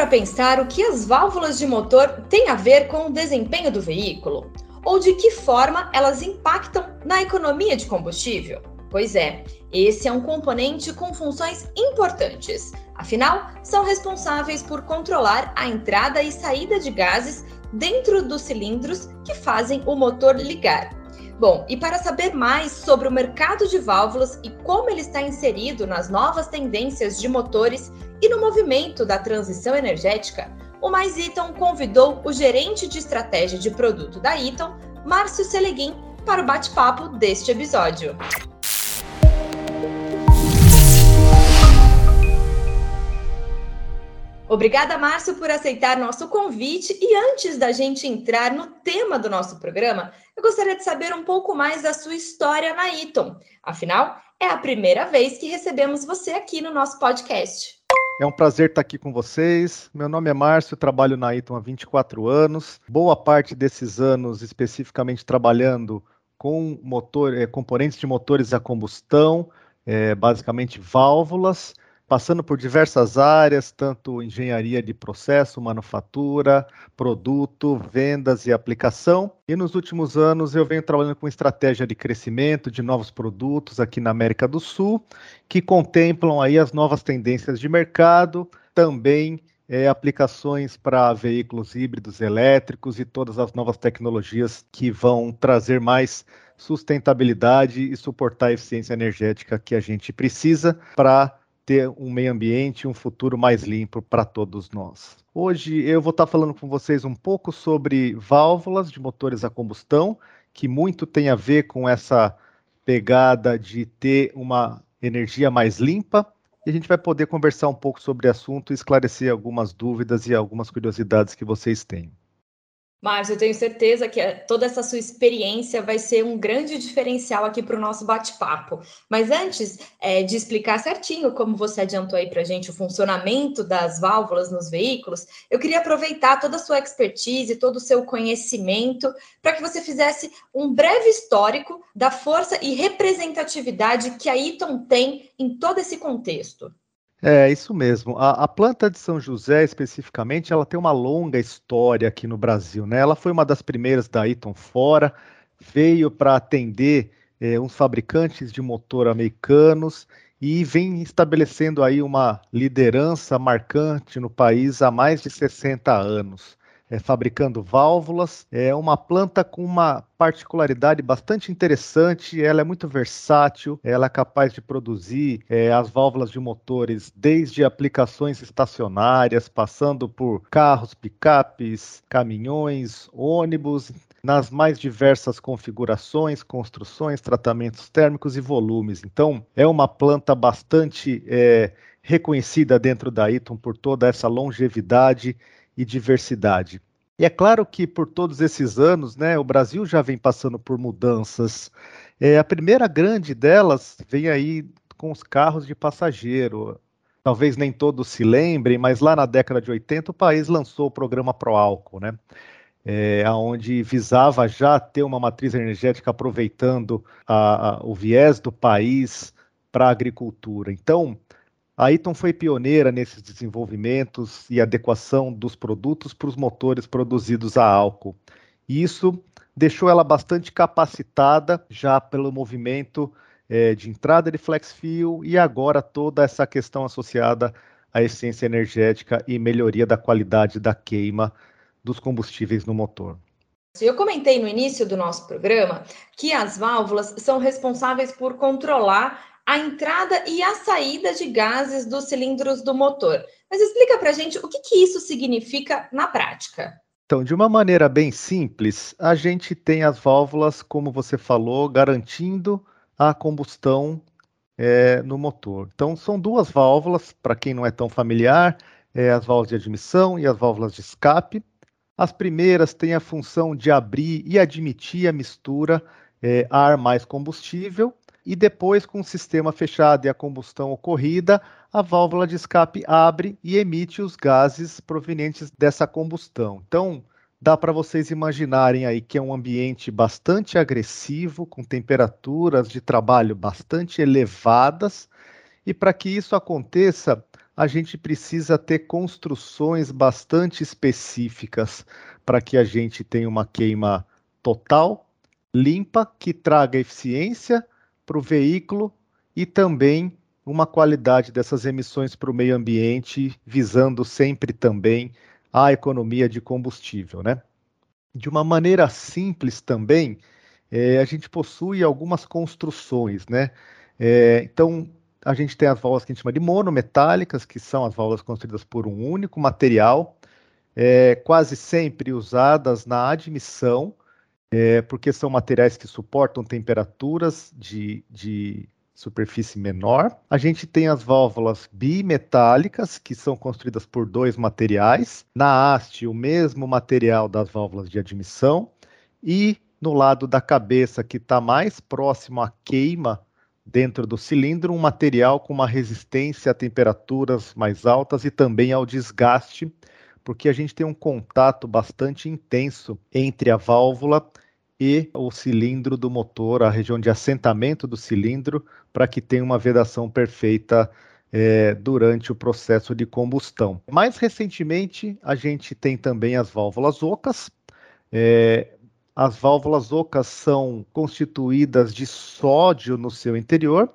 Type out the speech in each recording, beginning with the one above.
para pensar o que as válvulas de motor têm a ver com o desempenho do veículo? Ou de que forma elas impactam na economia de combustível? Pois é, esse é um componente com funções importantes. Afinal, são responsáveis por controlar a entrada e saída de gases dentro dos cilindros que fazem o motor ligar. Bom, e para saber mais sobre o mercado de válvulas e como ele está inserido nas novas tendências de motores e no movimento da transição energética, o Mais Eaton convidou o gerente de estratégia de produto da Eaton, Márcio Seleguin, para o bate-papo deste episódio. Obrigada, Márcio, por aceitar nosso convite. E antes da gente entrar no tema do nosso programa, eu gostaria de saber um pouco mais da sua história na Eaton. Afinal, é a primeira vez que recebemos você aqui no nosso podcast. É um prazer estar aqui com vocês. Meu nome é Márcio, trabalho na Eaton há 24 anos. Boa parte desses anos, especificamente trabalhando com motor, é, componentes de motores a combustão, é, basicamente válvulas passando por diversas áreas, tanto engenharia de processo, manufatura, produto, vendas e aplicação. E nos últimos anos eu venho trabalhando com estratégia de crescimento de novos produtos aqui na América do Sul, que contemplam aí as novas tendências de mercado, também é, aplicações para veículos híbridos elétricos e todas as novas tecnologias que vão trazer mais sustentabilidade e suportar a eficiência energética que a gente precisa para ter um meio ambiente e um futuro mais limpo para todos nós. Hoje eu vou estar falando com vocês um pouco sobre válvulas de motores a combustão, que muito tem a ver com essa pegada de ter uma energia mais limpa. E a gente vai poder conversar um pouco sobre o assunto e esclarecer algumas dúvidas e algumas curiosidades que vocês têm. Márcio, eu tenho certeza que eh, toda essa sua experiência vai ser um grande diferencial aqui para o nosso bate-papo. Mas antes é, de explicar certinho como você adiantou aí para a gente o funcionamento das válvulas nos veículos, eu queria aproveitar toda a sua expertise, todo o seu conhecimento, para que você fizesse um breve histórico da força e representatividade que a Eaton tem em todo esse contexto. É, isso mesmo. A, a, planta de São José, especificamente, ela tem uma longa história aqui no Brasil, né? Ela foi uma das primeiras da Eaton fora, veio para atender é, uns fabricantes de motor americanos e vem estabelecendo aí uma liderança marcante no país há mais de 60 anos é, fabricando válvulas. É uma planta com uma particularidade bastante interessante. Ela é muito versátil, ela é capaz de produzir é, as válvulas de motores desde aplicações estacionárias, passando por carros, picapes, caminhões, ônibus, nas mais diversas configurações, construções, tratamentos térmicos e volumes. Então, é uma planta bastante é, reconhecida dentro da Eaton por toda essa longevidade e diversidade. E é claro que por todos esses anos, né, o Brasil já vem passando por mudanças. É, a primeira grande delas vem aí com os carros de passageiro. Talvez nem todos se lembrem, mas lá na década de 80 o país lançou o programa Pro Álcool, né? É, onde visava já ter uma matriz energética aproveitando a, a, o viés do país para a agricultura. Então, a Eaton foi pioneira nesses desenvolvimentos e adequação dos produtos para os motores produzidos a álcool. Isso deixou ela bastante capacitada já pelo movimento é, de entrada de flex fuel e agora toda essa questão associada à eficiência energética e melhoria da qualidade da queima dos combustíveis no motor. Eu comentei no início do nosso programa que as válvulas são responsáveis por controlar a entrada e a saída de gases dos cilindros do motor. Mas explica para a gente o que, que isso significa na prática. Então, de uma maneira bem simples, a gente tem as válvulas, como você falou, garantindo a combustão é, no motor. Então, são duas válvulas, para quem não é tão familiar, é, as válvulas de admissão e as válvulas de escape. As primeiras têm a função de abrir e admitir a mistura é, ar mais combustível, e depois, com o sistema fechado e a combustão ocorrida, a válvula de escape abre e emite os gases provenientes dessa combustão. Então, dá para vocês imaginarem aí que é um ambiente bastante agressivo, com temperaturas de trabalho bastante elevadas, e para que isso aconteça, a gente precisa ter construções bastante específicas para que a gente tenha uma queima total, limpa, que traga eficiência para o veículo e também uma qualidade dessas emissões para o meio ambiente, visando sempre também a economia de combustível, né? De uma maneira simples também, é, a gente possui algumas construções, né? É, então, a gente tem as válvulas que a gente chama de monometálicas, que são as válvulas construídas por um único material, é, quase sempre usadas na admissão, é, porque são materiais que suportam temperaturas de, de superfície menor. A gente tem as válvulas bimetálicas, que são construídas por dois materiais. Na haste, o mesmo material das válvulas de admissão. E no lado da cabeça, que está mais próximo à queima dentro do cilindro, um material com uma resistência a temperaturas mais altas e também ao desgaste, porque a gente tem um contato bastante intenso entre a válvula e o cilindro do motor, a região de assentamento do cilindro, para que tenha uma vedação perfeita é, durante o processo de combustão. Mais recentemente, a gente tem também as válvulas ocas. É, as válvulas ocas são constituídas de sódio no seu interior,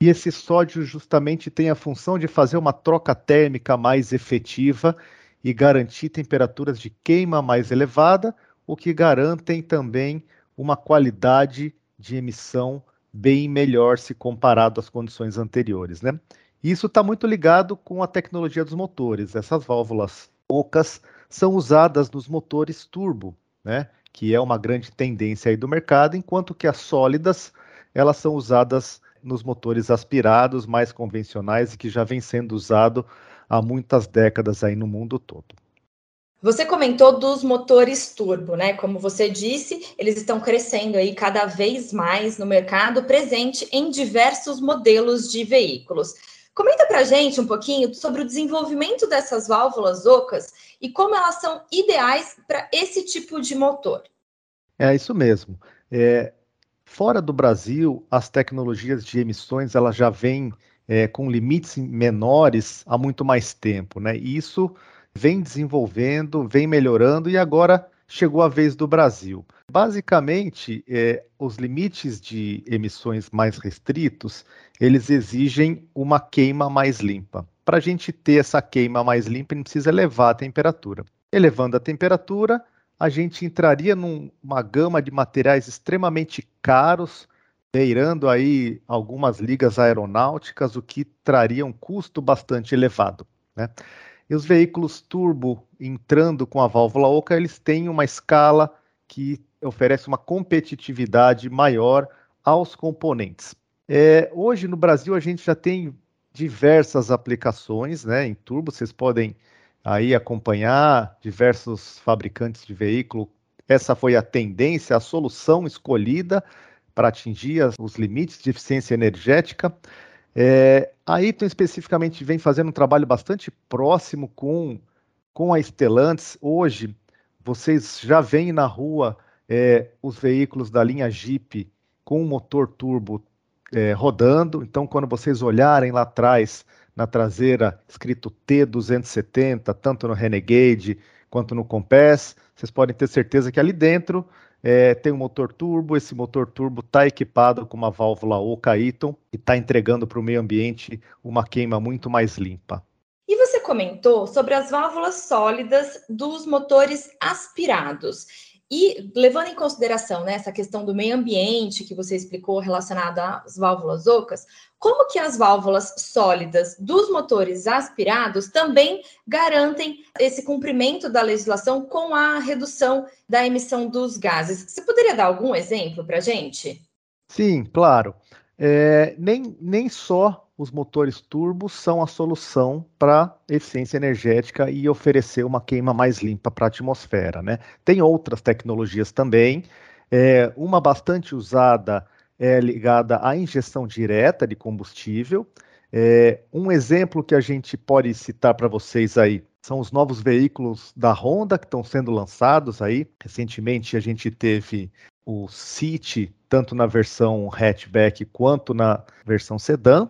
e esse sódio justamente tem a função de fazer uma troca térmica mais efetiva e garantir temperaturas de queima mais elevada, o que garantem também uma qualidade de emissão bem melhor se comparado às condições anteriores. Né? Isso está muito ligado com a tecnologia dos motores. Essas válvulas ocas são usadas nos motores turbo, né? que é uma grande tendência aí do mercado, enquanto que as sólidas elas são usadas nos motores aspirados mais convencionais e que já vem sendo usado há muitas décadas aí no mundo todo. Você comentou dos motores turbo, né? Como você disse, eles estão crescendo aí cada vez mais no mercado, presente em diversos modelos de veículos. Comenta para gente um pouquinho sobre o desenvolvimento dessas válvulas ocas e como elas são ideais para esse tipo de motor. É isso mesmo. É, fora do Brasil, as tecnologias de emissões elas já vêm é, com limites menores há muito mais tempo, né? Isso vem desenvolvendo, vem melhorando e agora chegou a vez do Brasil. Basicamente, é, os limites de emissões mais restritos, eles exigem uma queima mais limpa. Para a gente ter essa queima mais limpa, a gente precisa elevar a temperatura. Elevando a temperatura, a gente entraria numa gama de materiais extremamente caros, beirando aí algumas ligas aeronáuticas, o que traria um custo bastante elevado. Né? E os veículos turbo entrando com a válvula oca, eles têm uma escala que oferece uma competitividade maior aos componentes. É, hoje no Brasil a gente já tem diversas aplicações né, em turbo, vocês podem aí acompanhar diversos fabricantes de veículo. Essa foi a tendência, a solução escolhida para atingir os limites de eficiência energética. É, a Iton especificamente vem fazendo um trabalho bastante próximo com, com a Stellantis. Hoje, vocês já veem na rua é, os veículos da linha Jeep com motor turbo é, rodando. Então, quando vocês olharem lá atrás, na traseira, escrito T270, tanto no Renegade quanto no Compass, vocês podem ter certeza que ali dentro é, tem um motor turbo, esse motor turbo está equipado com uma válvula Oka e está entregando para o meio ambiente uma queima muito mais limpa. E você comentou sobre as válvulas sólidas dos motores aspirados. E levando em consideração né, essa questão do meio ambiente que você explicou relacionada às válvulas ocas, como que as válvulas sólidas dos motores aspirados também garantem esse cumprimento da legislação com a redução da emissão dos gases? Você poderia dar algum exemplo para a gente? Sim, claro. É, nem, nem só os motores turbos são a solução para eficiência energética e oferecer uma queima mais limpa para a atmosfera. Né? Tem outras tecnologias também. É, uma bastante usada é ligada à injeção direta de combustível. É, um exemplo que a gente pode citar para vocês aí são os novos veículos da Honda que estão sendo lançados aí. Recentemente a gente teve o City, tanto na versão hatchback quanto na versão sedã.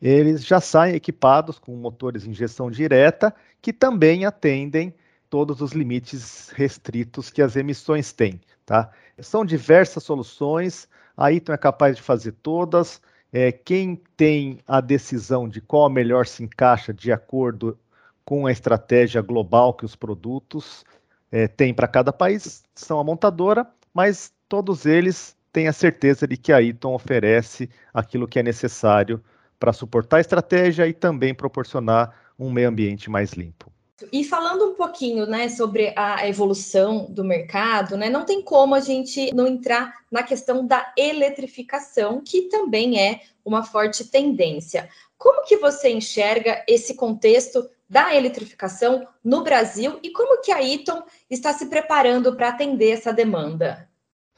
Eles já saem equipados com motores de injeção direta que também atendem todos os limites restritos que as emissões têm. Tá? São diversas soluções, a Eaton é capaz de fazer todas. É, quem tem a decisão de qual melhor se encaixa de acordo com a estratégia global que os produtos é, têm para cada país são a montadora, mas todos eles têm a certeza de que a Eaton oferece aquilo que é necessário para suportar a estratégia e também proporcionar um meio ambiente mais limpo. E falando um pouquinho, né, sobre a evolução do mercado, né, não tem como a gente não entrar na questão da eletrificação, que também é uma forte tendência. Como que você enxerga esse contexto da eletrificação no Brasil e como que a Eaton está se preparando para atender essa demanda?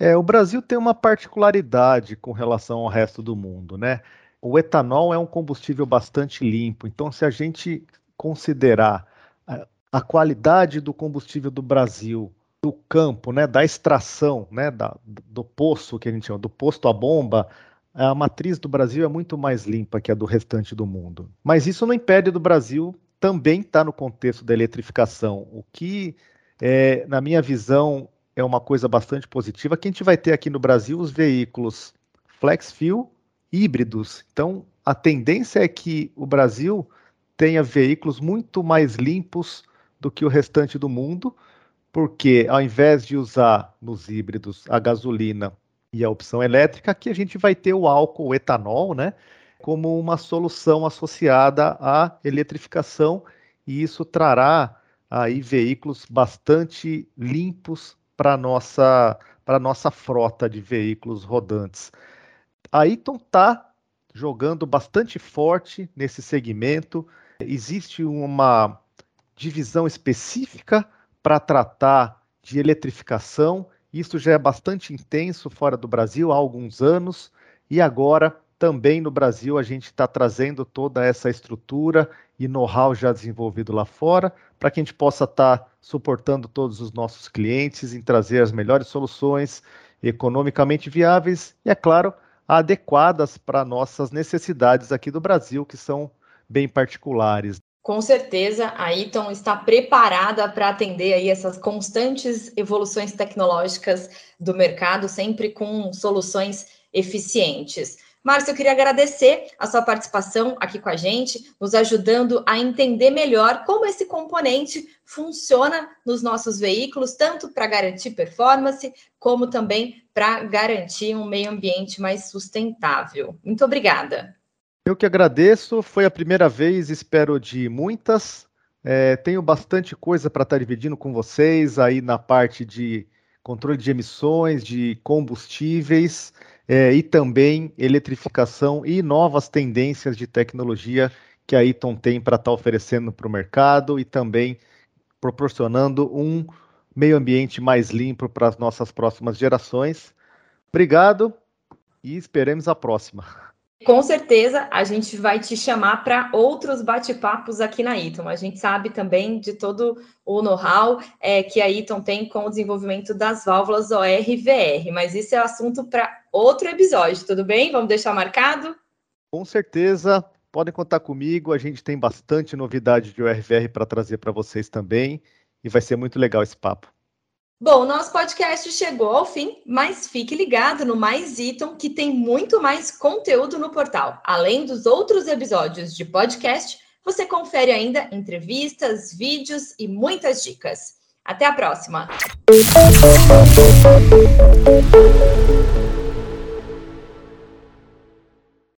É, o Brasil tem uma particularidade com relação ao resto do mundo, né? O etanol é um combustível bastante limpo, então se a gente considerar a qualidade do combustível do Brasil, do campo, né, da extração, né, da, do poço que a gente chama, do posto à bomba, a matriz do Brasil é muito mais limpa que a do restante do mundo. Mas isso não impede do Brasil também estar tá no contexto da eletrificação, o que, é, na minha visão, é uma coisa bastante positiva, que a gente vai ter aqui no Brasil os veículos flex fuel híbridos. Então, a tendência é que o Brasil tenha veículos muito mais limpos do que o restante do mundo, porque ao invés de usar nos híbridos a gasolina e a opção elétrica, aqui a gente vai ter o álcool, o etanol, né, como uma solução associada à eletrificação, e isso trará aí veículos bastante limpos para nossa para nossa frota de veículos rodantes. A Eaton está jogando bastante forte nesse segmento. Existe uma divisão específica para tratar de eletrificação. Isso já é bastante intenso fora do Brasil há alguns anos e agora também no Brasil a gente está trazendo toda essa estrutura e know-how já desenvolvido lá fora para que a gente possa estar tá suportando todos os nossos clientes em trazer as melhores soluções economicamente viáveis e, é claro, adequadas para nossas necessidades aqui do Brasil, que são bem particulares. Com certeza, a Eaton está preparada para atender aí essas constantes evoluções tecnológicas do mercado, sempre com soluções eficientes. Márcio, eu queria agradecer a sua participação aqui com a gente, nos ajudando a entender melhor como esse componente funciona nos nossos veículos, tanto para garantir performance, como também para garantir um meio ambiente mais sustentável. Muito obrigada. Eu que agradeço, foi a primeira vez, espero de muitas. É, tenho bastante coisa para estar dividindo com vocês aí na parte de controle de emissões, de combustíveis é, e também eletrificação e novas tendências de tecnologia que a Eaton tem para estar tá oferecendo para o mercado e também proporcionando um meio ambiente mais limpo para as nossas próximas gerações. Obrigado e esperemos a próxima. Com certeza a gente vai te chamar para outros bate-papos aqui na Eaton. A gente sabe também de todo o know-how é, que a Eaton tem com o desenvolvimento das válvulas OR-VR, mas isso é assunto para outro episódio, tudo bem? Vamos deixar marcado? Com certeza, podem contar comigo. A gente tem bastante novidade de OR-VR para trazer para vocês também e vai ser muito legal esse papo. Bom, nosso podcast chegou ao fim, mas fique ligado no Mais Iton, que tem muito mais conteúdo no portal. Além dos outros episódios de podcast, você confere ainda entrevistas, vídeos e muitas dicas. Até a próxima!